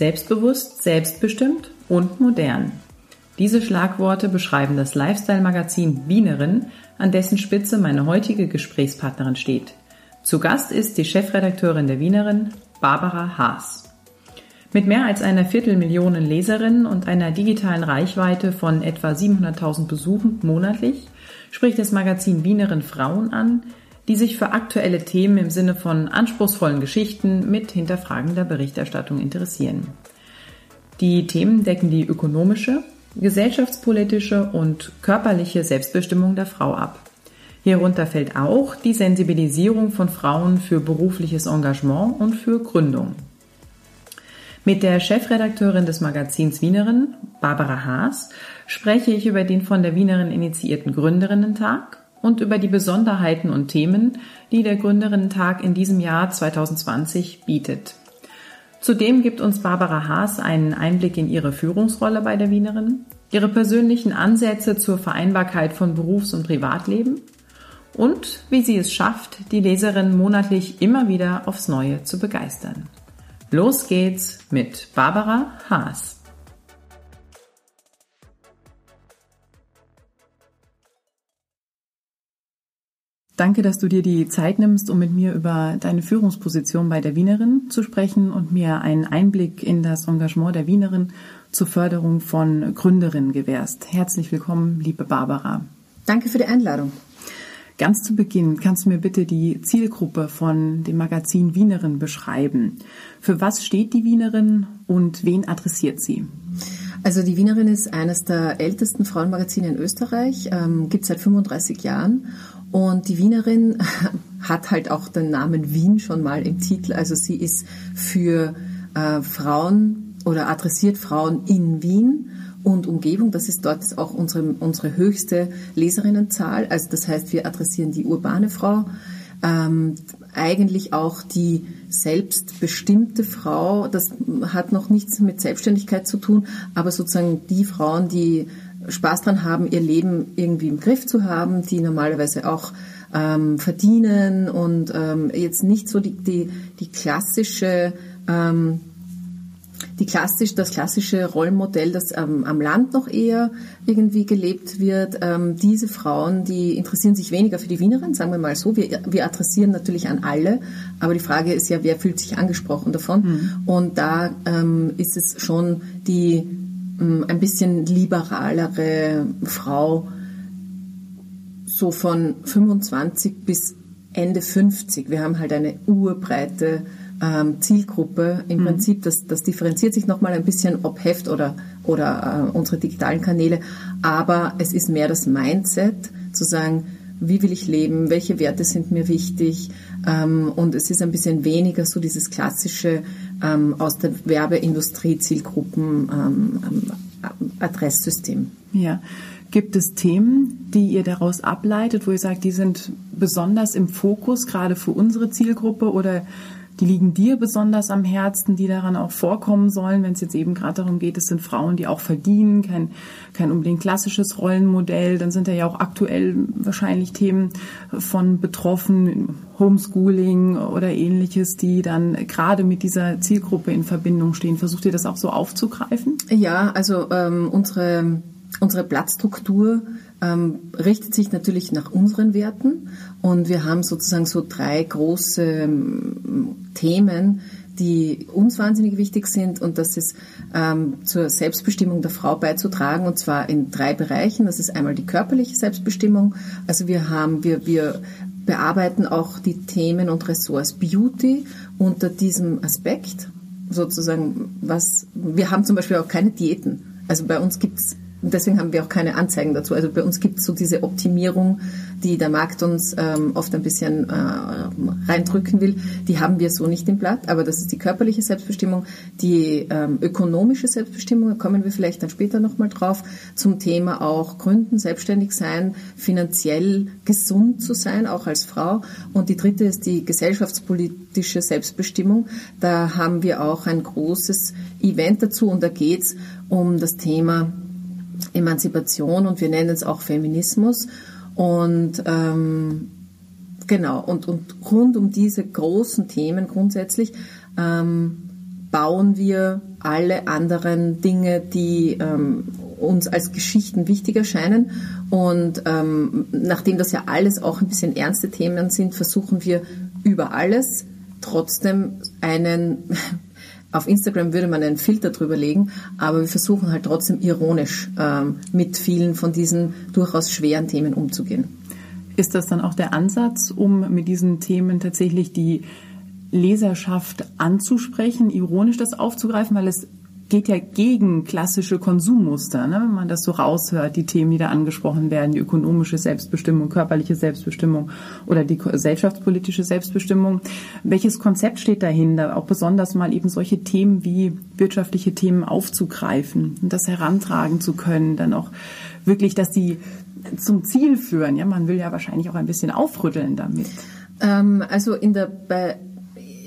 Selbstbewusst, selbstbestimmt und modern. Diese Schlagworte beschreiben das Lifestyle-Magazin Wienerin, an dessen Spitze meine heutige Gesprächspartnerin steht. Zu Gast ist die Chefredakteurin der Wienerin, Barbara Haas. Mit mehr als einer Viertelmillion Leserinnen und einer digitalen Reichweite von etwa 700.000 Besuchen monatlich spricht das Magazin Wienerin Frauen an, die sich für aktuelle Themen im Sinne von anspruchsvollen Geschichten mit hinterfragender Berichterstattung interessieren. Die Themen decken die ökonomische, gesellschaftspolitische und körperliche Selbstbestimmung der Frau ab. Hierunter fällt auch die Sensibilisierung von Frauen für berufliches Engagement und für Gründung. Mit der Chefredakteurin des Magazins Wienerin, Barbara Haas, spreche ich über den von der Wienerin initiierten Gründerinnentag und über die Besonderheiten und Themen, die der Gründerinnentag in diesem Jahr 2020 bietet. Zudem gibt uns Barbara Haas einen Einblick in ihre Führungsrolle bei der Wienerin, ihre persönlichen Ansätze zur Vereinbarkeit von Berufs- und Privatleben und wie sie es schafft, die Leserin monatlich immer wieder aufs Neue zu begeistern. Los geht's mit Barbara Haas. Danke, dass du dir die Zeit nimmst, um mit mir über deine Führungsposition bei der Wienerin zu sprechen und mir einen Einblick in das Engagement der Wienerin zur Förderung von Gründerinnen gewährst. Herzlich willkommen, liebe Barbara. Danke für die Einladung. Ganz zu Beginn kannst du mir bitte die Zielgruppe von dem Magazin Wienerin beschreiben. Für was steht die Wienerin und wen adressiert sie? Also die Wienerin ist eines der ältesten Frauenmagazine in Österreich, ähm, gibt seit 35 Jahren und die Wienerin hat halt auch den Namen Wien schon mal im Titel. Also sie ist für äh, Frauen oder adressiert Frauen in Wien und Umgebung. Das ist dort auch unsere, unsere höchste Leserinnenzahl. Also das heißt, wir adressieren die urbane Frau, ähm, eigentlich auch die selbstbestimmte Frau. Das hat noch nichts mit Selbstständigkeit zu tun, aber sozusagen die Frauen, die Spaß dran haben, ihr Leben irgendwie im Griff zu haben, die normalerweise auch ähm, verdienen und ähm, jetzt nicht so die, die, die klassische ähm, die klassisch, das klassische Rollenmodell, das ähm, am Land noch eher irgendwie gelebt wird. Ähm, diese Frauen, die interessieren sich weniger für die Wienerin, sagen wir mal so. Wir, wir adressieren natürlich an alle, aber die Frage ist ja, wer fühlt sich angesprochen davon? Mhm. Und da ähm, ist es schon die ein bisschen liberalere Frau, so von 25 bis Ende 50. Wir haben halt eine urbreite ähm, Zielgruppe. Im mhm. Prinzip, das, das differenziert sich nochmal ein bisschen, ob Heft oder, oder äh, unsere digitalen Kanäle. Aber es ist mehr das Mindset, zu sagen, wie will ich leben, welche Werte sind mir wichtig. Ähm, und es ist ein bisschen weniger so dieses klassische ähm, aus der Werbeindustrie Zielgruppen ähm, ähm Adresssystem. Ja. Gibt es Themen, die ihr daraus ableitet, wo ihr sagt, die sind besonders im Fokus, gerade für unsere Zielgruppe oder die liegen dir besonders am Herzen, die daran auch vorkommen sollen, wenn es jetzt eben gerade darum geht, es sind Frauen, die auch verdienen, kein, kein unbedingt klassisches Rollenmodell. Dann sind da ja auch aktuell wahrscheinlich Themen von Betroffen, Homeschooling oder ähnliches, die dann gerade mit dieser Zielgruppe in Verbindung stehen. Versucht ihr das auch so aufzugreifen? Ja, also ähm, unsere, unsere Blattstruktur ähm, richtet sich natürlich nach unseren Werten und wir haben sozusagen so drei große ähm, Themen, die uns wahnsinnig wichtig sind und das ist ähm, zur Selbstbestimmung der Frau beizutragen und zwar in drei Bereichen. Das ist einmal die körperliche Selbstbestimmung. Also wir haben, wir, wir bearbeiten auch die Themen und Ressorts Beauty unter diesem Aspekt sozusagen, was wir haben zum Beispiel auch keine Diäten. Also bei uns gibt's deswegen haben wir auch keine Anzeigen dazu. Also bei uns gibt es so diese Optimierung, die der Markt uns ähm, oft ein bisschen äh, reindrücken will. Die haben wir so nicht im Blatt, aber das ist die körperliche Selbstbestimmung, die ähm, ökonomische Selbstbestimmung, da kommen wir vielleicht dann später nochmal drauf, zum Thema auch Gründen, selbstständig sein, finanziell gesund zu sein, auch als Frau. Und die dritte ist die gesellschaftspolitische Selbstbestimmung. Da haben wir auch ein großes Event dazu und da geht's um das Thema Emanzipation und wir nennen es auch Feminismus. Und ähm, genau, und, und rund um diese großen Themen grundsätzlich ähm, bauen wir alle anderen Dinge, die ähm, uns als Geschichten wichtig erscheinen. Und ähm, nachdem das ja alles auch ein bisschen ernste Themen sind, versuchen wir über alles trotzdem einen auf Instagram würde man einen Filter drüber legen, aber wir versuchen halt trotzdem ironisch ähm, mit vielen von diesen durchaus schweren Themen umzugehen. Ist das dann auch der Ansatz, um mit diesen Themen tatsächlich die Leserschaft anzusprechen, ironisch das aufzugreifen, weil es geht ja gegen klassische Konsummuster, ne? wenn man das so raushört, die Themen, die da angesprochen werden, die ökonomische Selbstbestimmung, körperliche Selbstbestimmung oder die gesellschaftspolitische Selbstbestimmung. Welches Konzept steht dahinter, auch besonders mal eben solche Themen wie wirtschaftliche Themen aufzugreifen und das herantragen zu können, dann auch wirklich, dass die zum Ziel führen. Ja, man will ja wahrscheinlich auch ein bisschen aufrütteln damit. Ähm, also in der bei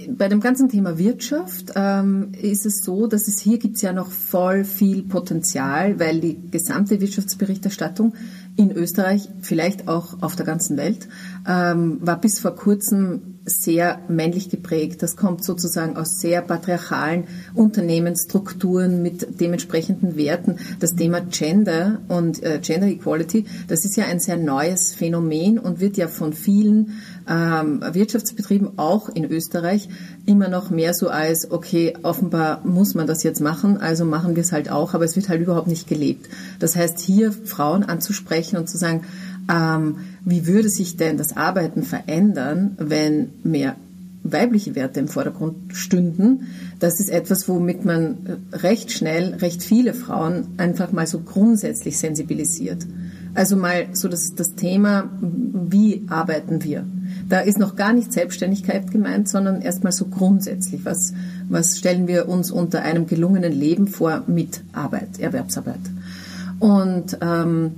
bei dem ganzen Thema Wirtschaft ähm, ist es so, dass es hier gibt es ja noch voll viel Potenzial, weil die gesamte Wirtschaftsberichterstattung in Österreich, vielleicht auch auf der ganzen Welt, ähm, war bis vor kurzem sehr männlich geprägt. Das kommt sozusagen aus sehr patriarchalen Unternehmensstrukturen mit dementsprechenden Werten. Das Thema Gender und äh, Gender Equality, das ist ja ein sehr neues Phänomen und wird ja von vielen Wirtschaftsbetrieben auch in Österreich immer noch mehr so als, okay, offenbar muss man das jetzt machen, also machen wir es halt auch, aber es wird halt überhaupt nicht gelebt. Das heißt, hier Frauen anzusprechen und zu sagen, ähm, wie würde sich denn das Arbeiten verändern, wenn mehr weibliche Werte im Vordergrund stünden. Das ist etwas, womit man recht schnell, recht viele Frauen einfach mal so grundsätzlich sensibilisiert. Also mal so das, das Thema, wie arbeiten wir? Da ist noch gar nicht Selbstständigkeit gemeint, sondern erstmal so grundsätzlich. Was, was stellen wir uns unter einem gelungenen Leben vor mit Arbeit, Erwerbsarbeit? Und ähm,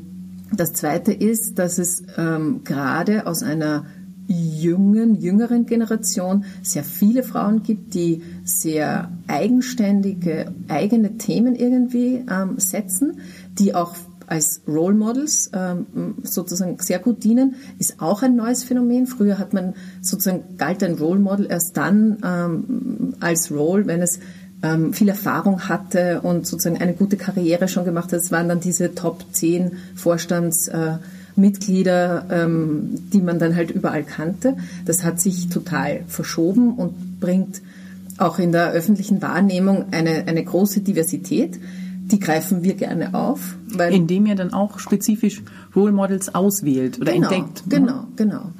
das Zweite ist, dass es ähm, gerade aus einer jungen, jüngeren Generation sehr viele Frauen gibt, die sehr eigenständige, eigene Themen irgendwie ähm, setzen, die auch als Role Models ähm, sozusagen sehr gut dienen, ist auch ein neues Phänomen. Früher hat man sozusagen galt ein Role Model erst dann ähm, als Role, wenn es ähm, viel Erfahrung hatte und sozusagen eine gute Karriere schon gemacht hat. Es waren dann diese Top 10 Vorstandsmitglieder, äh, die man dann halt überall kannte. Das hat sich total verschoben und bringt auch in der öffentlichen Wahrnehmung eine, eine große Diversität. Die greifen wir gerne auf. Weil Indem ihr dann auch spezifisch Role Models auswählt oder genau, entdeckt. Ne? Genau, genau.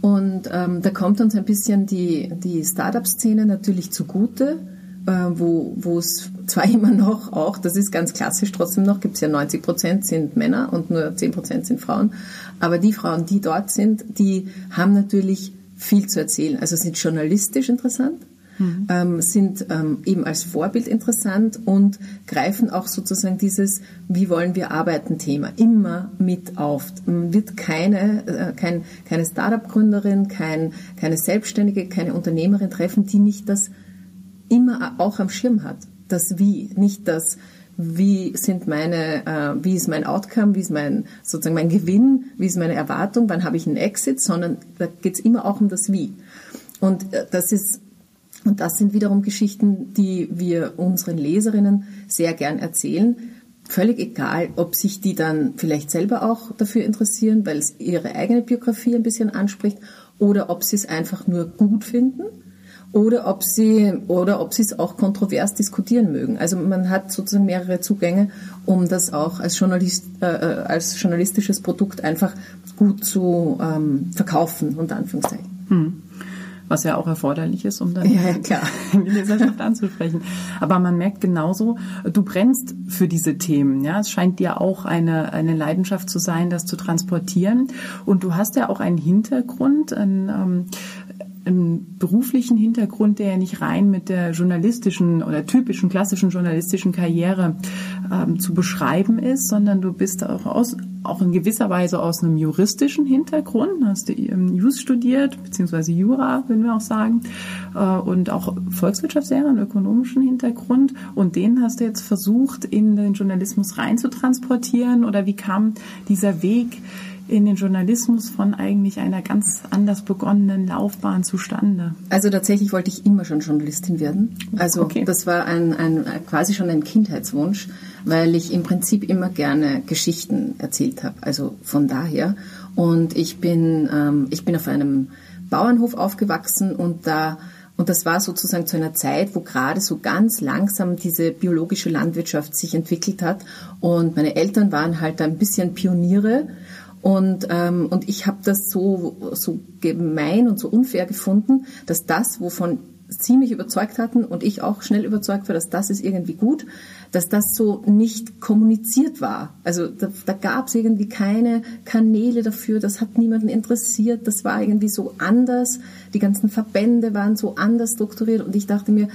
Und ähm, da kommt uns ein bisschen die, die Startup-Szene natürlich zugute äh, wo, wo es zwar immer noch auch, das ist ganz klassisch trotzdem noch, gibt es ja 90 Prozent sind Männer und nur 10 Prozent sind Frauen, aber die Frauen, die dort sind, die haben natürlich viel zu erzählen. Also sind journalistisch interessant, mhm. ähm, sind ähm, eben als Vorbild interessant und greifen auch sozusagen dieses Wie wollen wir arbeiten Thema immer mit auf. Wird keine, äh, kein, keine Startup-Gründerin, kein, keine Selbstständige, keine Unternehmerin treffen, die nicht das immer auch am Schirm hat. Das Wie, nicht das, wie sind meine, äh, wie ist mein Outcome, wie ist mein sozusagen mein Gewinn, wie ist meine Erwartung, wann habe ich einen Exit, sondern da geht es immer auch um das Wie. Und äh, das ist und das sind wiederum Geschichten, die wir unseren Leserinnen sehr gern erzählen. Völlig egal, ob sich die dann vielleicht selber auch dafür interessieren, weil es ihre eigene Biografie ein bisschen anspricht, oder ob sie es einfach nur gut finden oder ob sie oder ob sie es auch kontrovers diskutieren mögen. Also man hat sozusagen mehrere Zugänge, um das auch als Journalist äh, äh, als journalistisches Produkt einfach gut zu ähm, verkaufen unter Anführungszeichen. Hm. Was ja auch erforderlich ist, um dann ja, klar. die Leserschaft anzusprechen. Aber man merkt genauso, du brennst für diese Themen. Ja, es scheint dir auch eine, eine Leidenschaft zu sein, das zu transportieren. Und du hast ja auch einen Hintergrund, einen, ähm, einen beruflichen Hintergrund, der ja nicht rein mit der journalistischen oder typischen klassischen journalistischen Karriere ähm, zu beschreiben ist, sondern du bist auch aus auch in gewisser Weise aus einem juristischen Hintergrund, hast du ähm, Jus studiert, beziehungsweise Jura, würden wir auch sagen, äh, und auch Volkswirtschaftslehre, einen ökonomischen Hintergrund. Und den hast du jetzt versucht, in den Journalismus rein zu transportieren oder wie kam dieser Weg in den Journalismus von eigentlich einer ganz anders begonnenen Laufbahn zustande? Also tatsächlich wollte ich immer schon Journalistin werden. Also okay. das war ein, ein, quasi schon ein Kindheitswunsch, weil ich im Prinzip immer gerne Geschichten erzählt habe. Also von daher. Und ich bin, ähm, ich bin auf einem Bauernhof aufgewachsen und da und das war sozusagen zu einer Zeit, wo gerade so ganz langsam diese biologische Landwirtschaft sich entwickelt hat. Und meine Eltern waren halt ein bisschen Pioniere und, ähm, und ich habe das so, so gemein und so unfair gefunden, dass das, wovon sie mich überzeugt hatten und ich auch schnell überzeugt war, dass das ist irgendwie gut, dass das so nicht kommuniziert war. Also da, da gab es irgendwie keine Kanäle dafür, das hat niemanden interessiert, das war irgendwie so anders, die ganzen Verbände waren so anders strukturiert und ich dachte mir,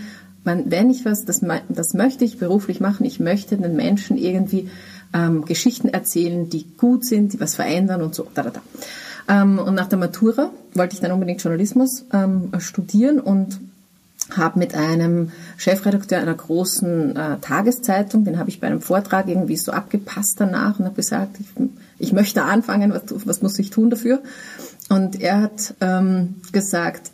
man, wenn ich was, das, das möchte ich beruflich machen, ich möchte den Menschen irgendwie ähm, Geschichten erzählen, die gut sind, die was verändern und so. Da, da, da. Ähm, und nach der Matura wollte ich dann unbedingt Journalismus ähm, studieren und habe mit einem Chefredakteur einer großen äh, Tageszeitung, den habe ich bei einem Vortrag irgendwie so abgepasst danach und habe gesagt, ich, ich möchte anfangen, was, was muss ich tun dafür? Und er hat ähm, gesagt,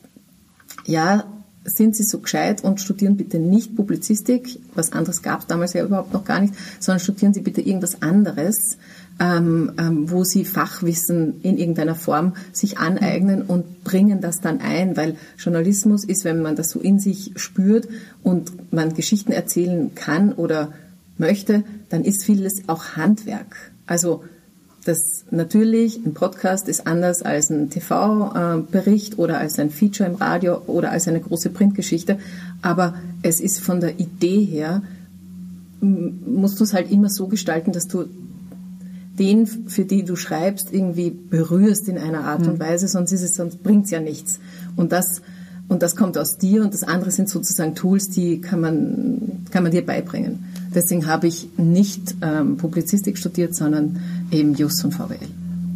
ja, sind Sie so gescheit und studieren bitte nicht Publizistik, was anderes gab es damals ja überhaupt noch gar nicht, sondern studieren Sie bitte irgendwas anderes, ähm, ähm, wo Sie Fachwissen in irgendeiner Form sich aneignen und bringen das dann ein, weil Journalismus ist, wenn man das so in sich spürt und man Geschichten erzählen kann oder möchte, dann ist vieles auch Handwerk. Also das natürlich, ein Podcast ist anders als ein TV-Bericht oder als ein Feature im Radio oder als eine große Printgeschichte, aber es ist von der Idee her, musst du es halt immer so gestalten, dass du den, für die du schreibst, irgendwie berührst in einer Art und hm. Weise, sonst ist es, sonst bringt's ja nichts. Und das, und das kommt aus dir und das andere sind sozusagen Tools, die kann man, kann man dir beibringen. Deswegen habe ich nicht ähm, Publizistik studiert, sondern eben Jus und VWL.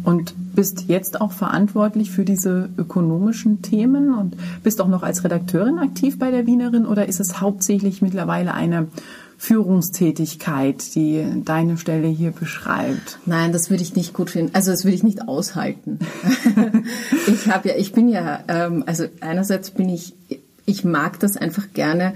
Und bist jetzt auch verantwortlich für diese ökonomischen Themen und bist auch noch als Redakteurin aktiv bei der Wienerin oder ist es hauptsächlich mittlerweile eine Führungstätigkeit, die deine Stelle hier beschreibt? Nein, das würde ich nicht gut finden. Also das würde ich nicht aushalten. ich habe ja, ich bin ja, ähm, also einerseits bin ich, ich mag das einfach gerne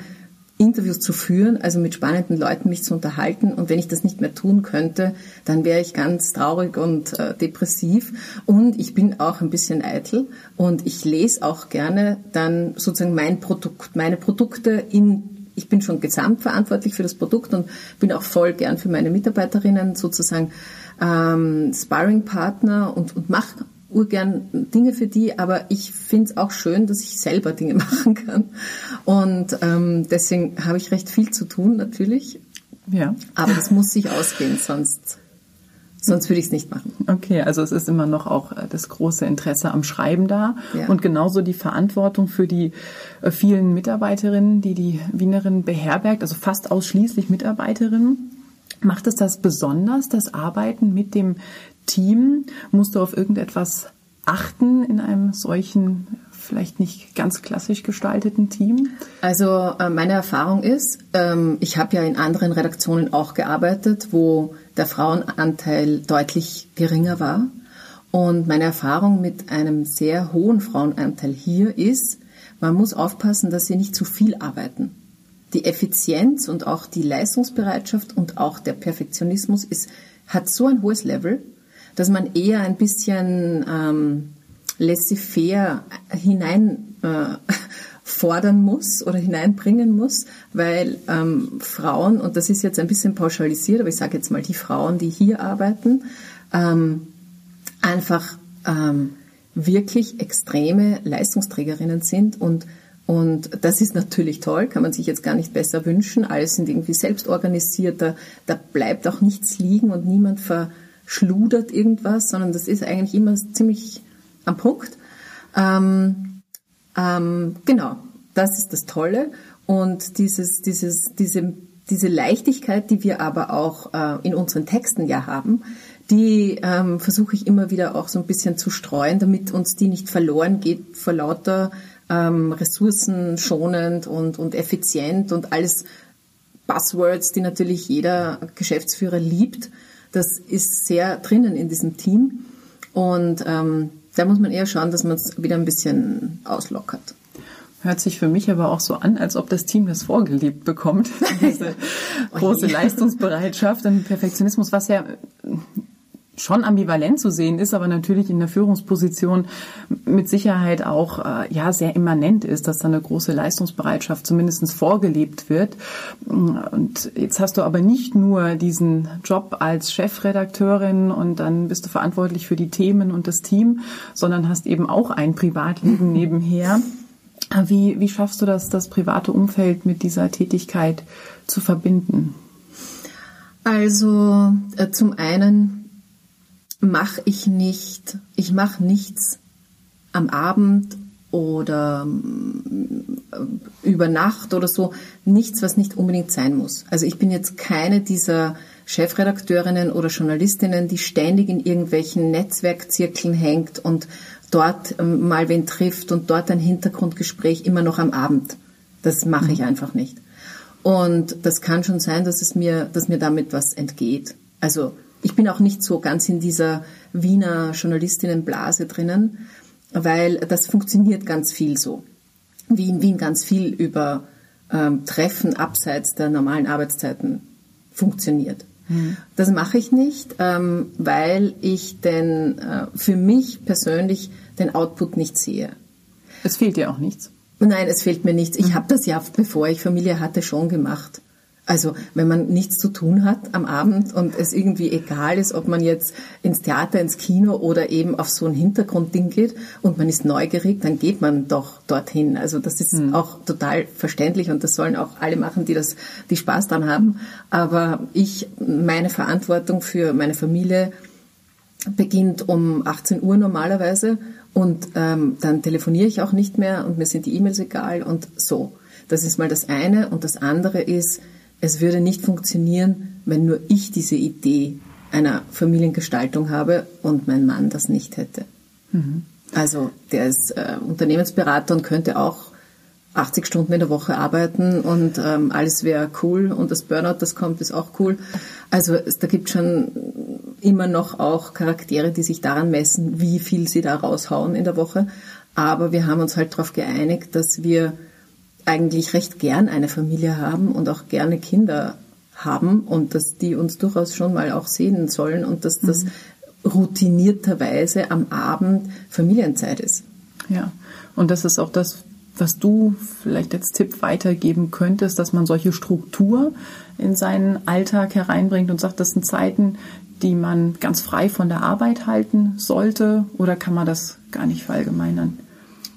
Interviews zu führen, also mit spannenden Leuten mich zu unterhalten. Und wenn ich das nicht mehr tun könnte, dann wäre ich ganz traurig und äh, depressiv. Und ich bin auch ein bisschen eitel und ich lese auch gerne dann sozusagen mein Produkt, meine Produkte in ich bin schon gesamtverantwortlich für das Produkt und bin auch voll gern für meine Mitarbeiterinnen sozusagen ähm, Sparring-Partner und, und mache urgern Dinge für die, aber ich finde es auch schön, dass ich selber Dinge machen kann. Und ähm, deswegen habe ich recht viel zu tun, natürlich. Ja. Aber das muss sich ausgehen, sonst, sonst würde ich es nicht machen. Okay, also es ist immer noch auch äh, das große Interesse am Schreiben da ja. und genauso die Verantwortung für die äh, vielen Mitarbeiterinnen, die die Wienerin beherbergt, also fast ausschließlich Mitarbeiterinnen. Macht es das besonders, das Arbeiten mit dem Team? Musst du auf irgendetwas achten in einem solchen, vielleicht nicht ganz klassisch gestalteten Team? Also äh, meine Erfahrung ist, ähm, ich habe ja in anderen Redaktionen auch gearbeitet, wo der Frauenanteil deutlich geringer war. Und meine Erfahrung mit einem sehr hohen Frauenanteil hier ist, man muss aufpassen, dass sie nicht zu viel arbeiten. Die Effizienz und auch die Leistungsbereitschaft und auch der Perfektionismus ist, hat so ein hohes Level, dass man eher ein bisschen ähm, laissez-faire hinein äh, fordern muss oder hineinbringen muss, weil ähm, Frauen, und das ist jetzt ein bisschen pauschalisiert, aber ich sage jetzt mal die Frauen, die hier arbeiten, ähm, einfach ähm, wirklich extreme Leistungsträgerinnen sind und und das ist natürlich toll, kann man sich jetzt gar nicht besser wünschen. Alle sind irgendwie selbst organisiert, da, bleibt auch nichts liegen und niemand verschludert irgendwas, sondern das ist eigentlich immer ziemlich am Punkt. Ähm, ähm, genau, das ist das Tolle. Und dieses, dieses, diese, diese Leichtigkeit, die wir aber auch äh, in unseren Texten ja haben, die ähm, versuche ich immer wieder auch so ein bisschen zu streuen, damit uns die nicht verloren geht vor lauter ähm, ressourcenschonend und, und effizient und alles Buzzwords, die natürlich jeder Geschäftsführer liebt. Das ist sehr drinnen in diesem Team. Und ähm, da muss man eher schauen, dass man es wieder ein bisschen auslockert. Hört sich für mich aber auch so an, als ob das Team das vorgelebt bekommt. Diese große Leistungsbereitschaft und Perfektionismus, was ja schon ambivalent zu sehen ist, aber natürlich in der Führungsposition mit Sicherheit auch äh, ja sehr immanent ist, dass da eine große Leistungsbereitschaft zumindest vorgelebt wird. Und jetzt hast du aber nicht nur diesen Job als Chefredakteurin und dann bist du verantwortlich für die Themen und das Team, sondern hast eben auch ein Privatleben nebenher. Wie, wie schaffst du das, das private Umfeld mit dieser Tätigkeit zu verbinden? Also äh, zum einen mache ich nicht, ich mache nichts am Abend oder äh, über Nacht oder so, nichts, was nicht unbedingt sein muss. Also ich bin jetzt keine dieser Chefredakteurinnen oder Journalistinnen, die ständig in irgendwelchen Netzwerkzirkeln hängt und dort ähm, mal wen trifft und dort ein Hintergrundgespräch immer noch am Abend. Das mache ich mhm. einfach nicht. Und das kann schon sein, dass es mir, dass mir damit was entgeht. Also ich bin auch nicht so ganz in dieser Wiener Journalistinnenblase drinnen, weil das funktioniert ganz viel so. Wie in Wien ganz viel über ähm, Treffen abseits der normalen Arbeitszeiten funktioniert. Mhm. Das mache ich nicht, ähm, weil ich denn äh, für mich persönlich den Output nicht sehe. Es fehlt dir auch nichts. Nein, es fehlt mir nichts. Ich mhm. habe das ja, bevor ich Familie hatte, schon gemacht. Also wenn man nichts zu tun hat am Abend und es irgendwie egal ist, ob man jetzt ins Theater, ins Kino oder eben auf so ein Hintergrundding geht und man ist neugierig, dann geht man doch dorthin. Also das ist mhm. auch total verständlich und das sollen auch alle machen, die das, die Spaß dran haben. Aber ich, meine Verantwortung für meine Familie beginnt um 18 Uhr normalerweise und ähm, dann telefoniere ich auch nicht mehr und mir sind die E-Mails egal und so. Das ist mal das eine und das andere ist, es würde nicht funktionieren, wenn nur ich diese Idee einer Familiengestaltung habe und mein Mann das nicht hätte. Mhm. Also der ist äh, Unternehmensberater und könnte auch 80 Stunden in der Woche arbeiten und ähm, alles wäre cool und das Burnout, das kommt, ist auch cool. Also es, da gibt schon immer noch auch Charaktere, die sich daran messen, wie viel sie da raushauen in der Woche. Aber wir haben uns halt darauf geeinigt, dass wir eigentlich recht gern eine Familie haben und auch gerne Kinder haben und dass die uns durchaus schon mal auch sehen sollen und dass das mhm. routinierterweise am Abend Familienzeit ist. Ja, und das ist auch das, was du vielleicht als Tipp weitergeben könntest, dass man solche Struktur in seinen Alltag hereinbringt und sagt, das sind Zeiten, die man ganz frei von der Arbeit halten sollte oder kann man das gar nicht verallgemeinern?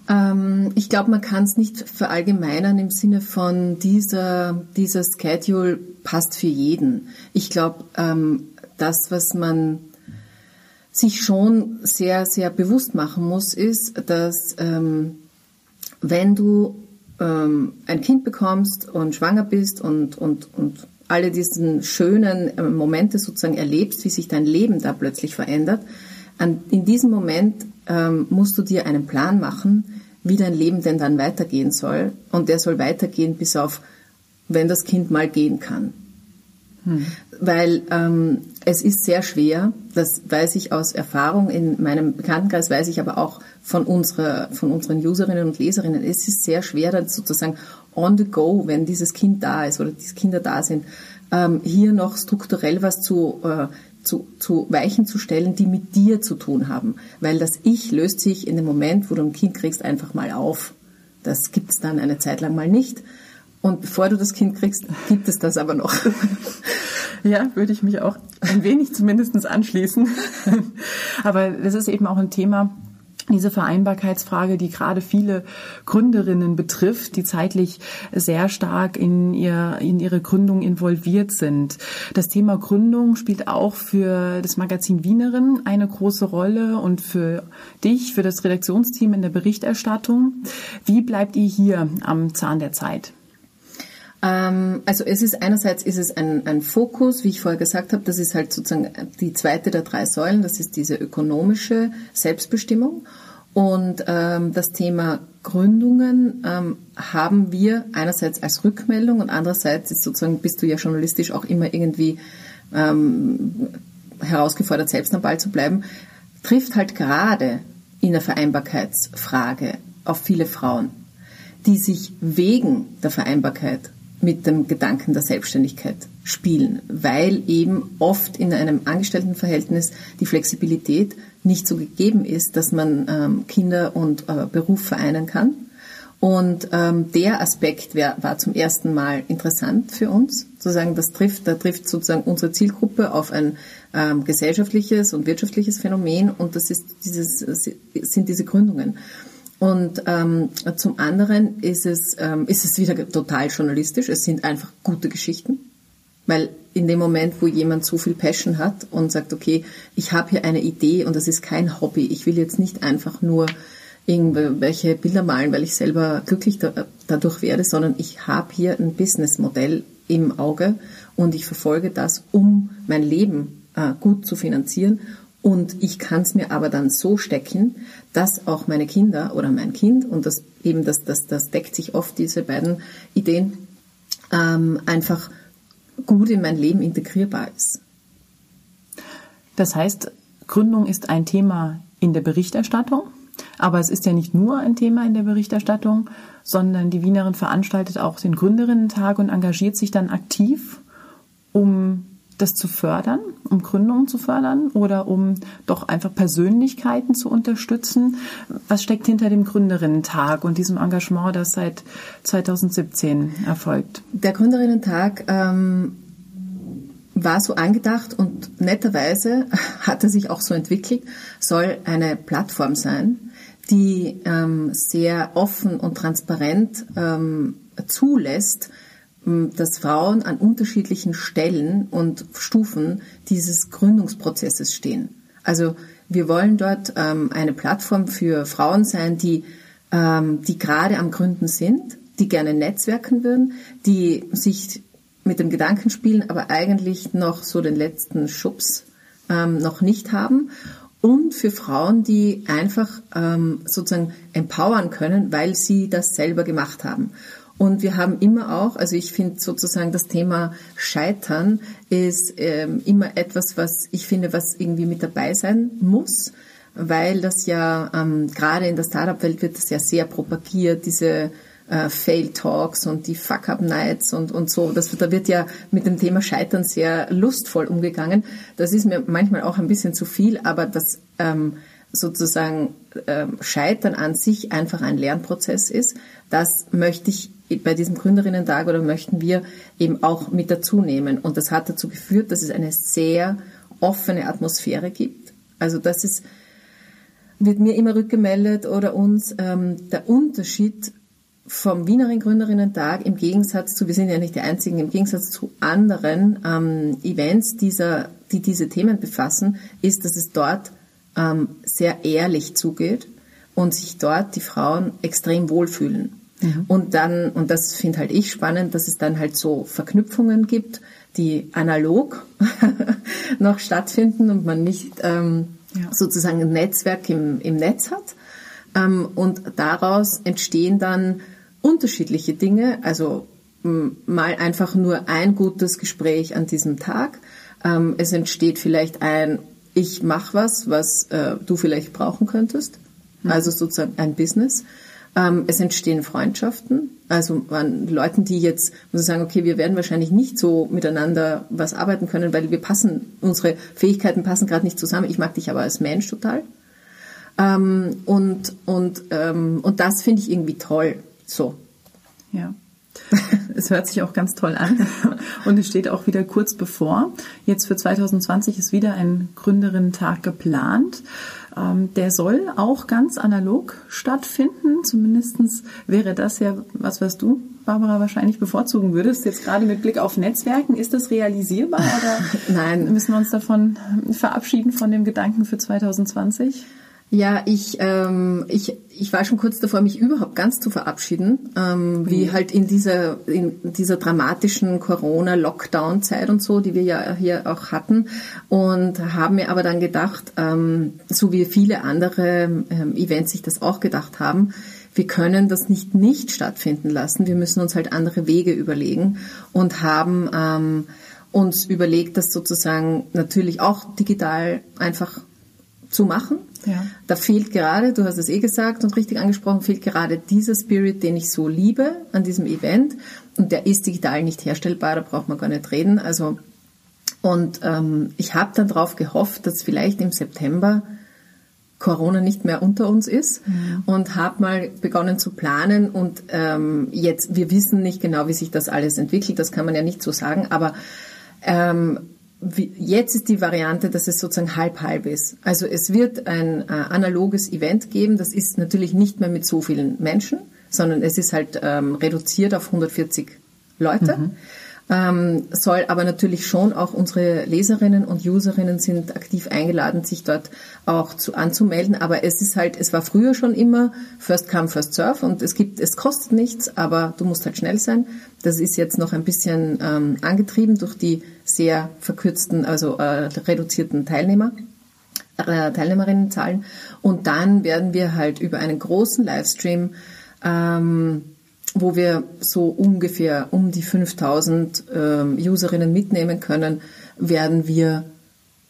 Ähm, ich glaube, man kann es nicht verallgemeinern im Sinne von dieser, dieser Schedule passt für jeden. Ich glaube, ähm, das, was man sich schon sehr, sehr bewusst machen muss, ist, dass ähm, wenn du ein Kind bekommst und schwanger bist und, und, und alle diesen schönen äh, Momente sozusagen erlebst, wie sich dein Leben da plötzlich verändert, in diesem Moment musst du dir einen Plan machen, wie dein Leben denn dann weitergehen soll. Und der soll weitergehen bis auf, wenn das Kind mal gehen kann. Hm. Weil ähm, es ist sehr schwer, das weiß ich aus Erfahrung in meinem Bekanntenkreis, weiß ich aber auch von, unserer, von unseren Userinnen und Leserinnen, es ist sehr schwer dann sozusagen on the go, wenn dieses Kind da ist oder diese Kinder da sind, ähm, hier noch strukturell was zu äh, zu, zu Weichen zu stellen, die mit dir zu tun haben. Weil das Ich löst sich in dem Moment, wo du ein Kind kriegst, einfach mal auf. Das gibt es dann eine Zeit lang mal nicht. Und bevor du das Kind kriegst, gibt es das aber noch. Ja, würde ich mich auch ein wenig zumindest anschließen. Aber das ist eben auch ein Thema, diese Vereinbarkeitsfrage, die gerade viele Gründerinnen betrifft, die zeitlich sehr stark in, ihr, in ihre Gründung involviert sind. Das Thema Gründung spielt auch für das Magazin Wienerin eine große Rolle und für dich, für das Redaktionsteam in der Berichterstattung. Wie bleibt ihr hier am Zahn der Zeit? Ähm, also es ist einerseits ist es ein, ein Fokus, wie ich vorher gesagt habe, das ist halt sozusagen die zweite der drei Säulen, das ist diese ökonomische Selbstbestimmung. Und ähm, das Thema Gründungen ähm, haben wir einerseits als Rückmeldung und andererseits ist sozusagen, bist du ja journalistisch auch immer irgendwie ähm, herausgefordert, selbst am Ball zu bleiben, trifft halt gerade in der Vereinbarkeitsfrage auf viele Frauen, die sich wegen der Vereinbarkeit mit dem Gedanken der Selbstständigkeit spielen, weil eben oft in einem Angestelltenverhältnis die Flexibilität nicht so gegeben ist, dass man ähm, Kinder und äh, Beruf vereinen kann. Und ähm, der Aspekt wär, war zum ersten Mal interessant für uns, zu sagen, das trifft, da trifft sozusagen unsere Zielgruppe auf ein ähm, gesellschaftliches und wirtschaftliches Phänomen und das ist dieses, sind diese Gründungen. Und ähm, zum anderen ist es, ähm, ist es wieder total journalistisch. Es sind einfach gute Geschichten. Weil in dem Moment, wo jemand so viel Passion hat und sagt, okay, ich habe hier eine Idee und das ist kein Hobby, ich will jetzt nicht einfach nur irgendwelche Bilder malen, weil ich selber glücklich da, dadurch werde, sondern ich habe hier ein Businessmodell im Auge und ich verfolge das, um mein Leben äh, gut zu finanzieren und ich kann es mir aber dann so stecken, dass auch meine Kinder oder mein Kind, und das eben das, das, das deckt sich oft, diese beiden Ideen, ähm, einfach gut in mein Leben integrierbar ist. Das heißt, Gründung ist ein Thema in der Berichterstattung, aber es ist ja nicht nur ein Thema in der Berichterstattung, sondern die Wienerin veranstaltet auch den Gründerinnen-Tag und engagiert sich dann aktiv, um das zu fördern, um Gründungen zu fördern oder um doch einfach Persönlichkeiten zu unterstützen? Was steckt hinter dem Gründerinnentag und diesem Engagement, das seit 2017 erfolgt? Der Gründerinnentag ähm, war so angedacht und netterweise hat er sich auch so entwickelt, soll eine Plattform sein, die ähm, sehr offen und transparent ähm, zulässt, dass Frauen an unterschiedlichen Stellen und Stufen dieses Gründungsprozesses stehen. Also wir wollen dort ähm, eine Plattform für Frauen sein, die, ähm, die gerade am Gründen sind, die gerne netzwerken würden, die sich mit dem Gedanken spielen, aber eigentlich noch so den letzten Schubs ähm, noch nicht haben. Und für Frauen, die einfach ähm, sozusagen empowern können, weil sie das selber gemacht haben. Und wir haben immer auch, also ich finde sozusagen das Thema Scheitern ist ähm, immer etwas, was ich finde, was irgendwie mit dabei sein muss, weil das ja ähm, gerade in der Startup-Welt wird das ja sehr propagiert, diese äh, Fail Talks und die Fuck Up Nights und und so. Das da wird ja mit dem Thema Scheitern sehr lustvoll umgegangen. Das ist mir manchmal auch ein bisschen zu viel, aber das ähm, sozusagen ähm, Scheitern an sich einfach ein Lernprozess ist, das möchte ich bei diesem Gründerinnen-Tag oder möchten wir eben auch mit dazu nehmen. Und das hat dazu geführt, dass es eine sehr offene Atmosphäre gibt. Also das ist, wird mir immer rückgemeldet oder uns ähm, der Unterschied vom Wienerin Gründerinnen-Tag im Gegensatz zu, wir sind ja nicht die einzigen, im Gegensatz zu anderen ähm, Events, dieser, die diese Themen befassen, ist, dass es dort ähm, sehr ehrlich zugeht und sich dort die Frauen extrem wohlfühlen. Mhm. Und dann, und das finde halt ich spannend, dass es dann halt so Verknüpfungen gibt, die analog noch stattfinden und man nicht ähm, ja. sozusagen ein Netzwerk im, im Netz hat. Ähm, und daraus entstehen dann unterschiedliche Dinge, also mal einfach nur ein gutes Gespräch an diesem Tag. Ähm, es entsteht vielleicht ein ich mache was, was äh, du vielleicht brauchen könntest. Mhm. Also sozusagen ein Business. Ähm, es entstehen Freundschaften. Also an Leuten, die jetzt muss ich sagen, okay, wir werden wahrscheinlich nicht so miteinander was arbeiten können, weil wir passen, unsere Fähigkeiten passen gerade nicht zusammen. Ich mag dich aber als Mensch total. Ähm, und, und, ähm, und das finde ich irgendwie toll. So. Ja. Es hört sich auch ganz toll an und es steht auch wieder kurz bevor. Jetzt für 2020 ist wieder ein Gründerinnen-Tag geplant. Ähm, der soll auch ganz analog stattfinden. Zumindestens wäre das ja was, was du, Barbara, wahrscheinlich bevorzugen würdest. Jetzt gerade mit Blick auf Netzwerken. Ist das realisierbar oder Nein. müssen wir uns davon verabschieden von dem Gedanken für 2020? Ja, ich, ähm, ich, ich war schon kurz davor, mich überhaupt ganz zu verabschieden, ähm, wie mhm. halt in dieser, in dieser dramatischen Corona-Lockdown-Zeit und so, die wir ja hier auch hatten. Und haben mir aber dann gedacht, ähm, so wie viele andere ähm, Events sich das auch gedacht haben, wir können das nicht nicht stattfinden lassen. Wir müssen uns halt andere Wege überlegen und haben ähm, uns überlegt, das sozusagen natürlich auch digital einfach zu machen. Ja. Da fehlt gerade, du hast es eh gesagt und richtig angesprochen, fehlt gerade dieser Spirit, den ich so liebe an diesem Event. Und der ist digital nicht herstellbar, da braucht man gar nicht reden. Also und ähm, ich habe dann darauf gehofft, dass vielleicht im September Corona nicht mehr unter uns ist ja. und habe mal begonnen zu planen und ähm, jetzt wir wissen nicht genau, wie sich das alles entwickelt, das kann man ja nicht so sagen, aber ähm, jetzt ist die Variante, dass es sozusagen halb-halb ist. Also es wird ein äh, analoges Event geben, das ist natürlich nicht mehr mit so vielen Menschen, sondern es ist halt ähm, reduziert auf 140 Leute. Mhm ähm, soll aber natürlich schon auch unsere Leserinnen und Userinnen sind aktiv eingeladen, sich dort auch zu, anzumelden. Aber es ist halt, es war früher schon immer First Come, First Serve und es gibt, es kostet nichts, aber du musst halt schnell sein. Das ist jetzt noch ein bisschen ähm, angetrieben durch die sehr verkürzten, also äh, reduzierten Teilnehmer. Äh, Teilnehmerinnenzahlen und dann werden wir halt über einen großen Livestream ähm, wo wir so ungefähr um die 5000 ähm, Userinnen mitnehmen können, werden wir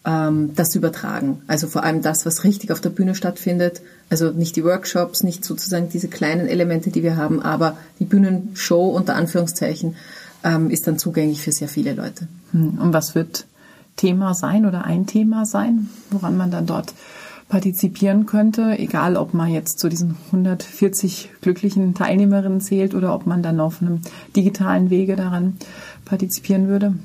ähm, das übertragen. Also vor allem das, was richtig auf der Bühne stattfindet. Also nicht die Workshops, nicht sozusagen diese kleinen Elemente, die wir haben, aber die Bühnenshow unter Anführungszeichen ähm, ist dann zugänglich für sehr viele Leute. Hm, und was wird Thema sein oder ein Thema sein, woran man dann dort partizipieren könnte, egal ob man jetzt zu diesen 140 glücklichen Teilnehmerinnen zählt oder ob man dann auf einem digitalen Wege daran partizipieren würde?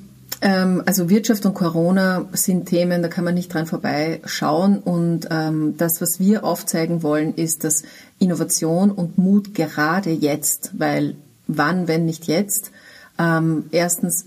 Ähm, also Wirtschaft und Corona sind Themen, da kann man nicht dran vorbeischauen. Und ähm, das, was wir aufzeigen wollen, ist, dass Innovation und Mut gerade jetzt, weil wann, wenn nicht jetzt, ähm, erstens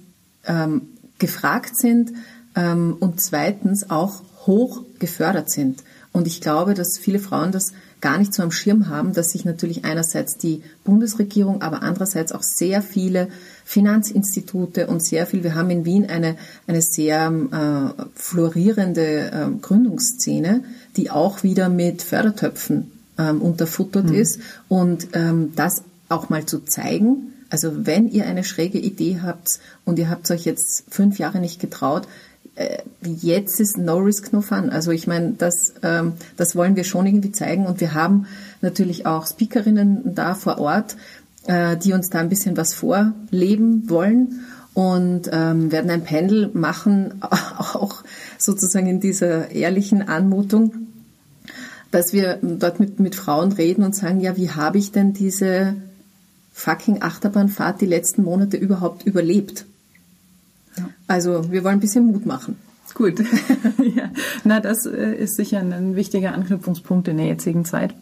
gefragt sind und zweitens auch hoch gefördert sind. Und ich glaube, dass viele Frauen das gar nicht so am Schirm haben, dass sich natürlich einerseits die Bundesregierung, aber andererseits auch sehr viele Finanzinstitute und sehr viel, wir haben in Wien eine, eine sehr äh, florierende äh, Gründungsszene, die auch wieder mit Fördertöpfen ähm, unterfuttert mhm. ist. Und ähm, das auch mal zu zeigen, also wenn ihr eine schräge Idee habt und ihr habt euch jetzt fünf Jahre nicht getraut, äh, jetzt ist No Risk No Fun. Also ich meine, das, ähm, das wollen wir schon irgendwie zeigen und wir haben natürlich auch Speakerinnen da vor Ort, äh, die uns da ein bisschen was vorleben wollen und ähm, werden ein Pendel machen, auch sozusagen in dieser ehrlichen Anmutung, dass wir dort mit, mit Frauen reden und sagen, ja, wie habe ich denn diese fucking Achterbahnfahrt die letzten Monate überhaupt überlebt? Also wir wollen ein bisschen Mut machen. Gut. ja. Na, das äh, ist sicher ein wichtiger Anknüpfungspunkt in der jetzigen Zeit.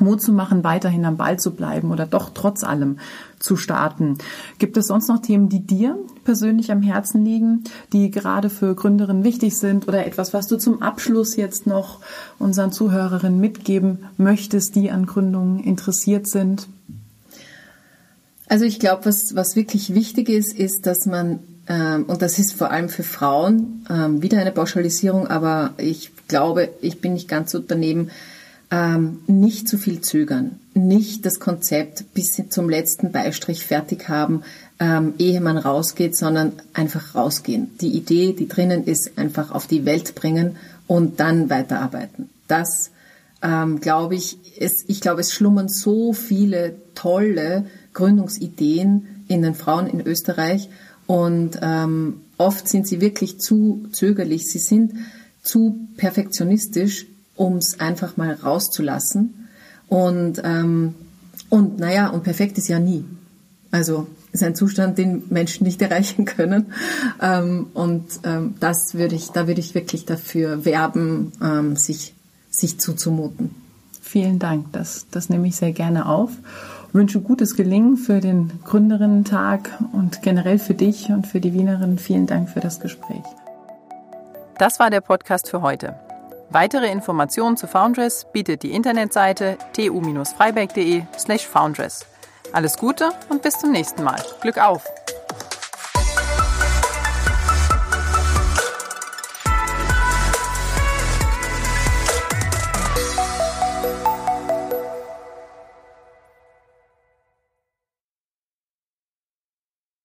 Mut zu machen, weiterhin am Ball zu bleiben oder doch trotz allem zu starten. Gibt es sonst noch Themen, die dir persönlich am Herzen liegen, die gerade für Gründerinnen wichtig sind oder etwas, was du zum Abschluss jetzt noch unseren Zuhörerinnen mitgeben möchtest, die an Gründungen interessiert sind? Also ich glaube, was, was wirklich wichtig ist, ist, dass man und das ist vor allem für Frauen ähm, wieder eine Pauschalisierung, aber ich glaube, ich bin nicht ganz so daneben, ähm, nicht zu viel zögern, nicht das Konzept bis zum letzten Beistrich fertig haben, ehe man rausgeht, sondern einfach rausgehen. Die Idee, die drinnen ist, einfach auf die Welt bringen und dann weiterarbeiten. Das ähm, glaube ich, es, ich glaube, es schlummern so viele tolle Gründungsideen in den Frauen in Österreich und ähm, oft sind sie wirklich zu zögerlich. Sie sind zu perfektionistisch, um es einfach mal rauszulassen. Und, ähm, und naja, und perfekt ist ja nie. Also ist ein Zustand, den Menschen nicht erreichen können. Ähm, und ähm, das würde ich, da würde ich wirklich dafür werben, ähm, sich, sich zuzumuten. Vielen Dank, das, das nehme ich sehr gerne auf. Wünsche gutes Gelingen für den Gründerinnen-Tag und generell für dich und für die Wienerinnen. Vielen Dank für das Gespräch. Das war der Podcast für heute. Weitere Informationen zu Foundress bietet die Internetseite tu-freiberg.de slash foundress. Alles Gute und bis zum nächsten Mal. Glück auf!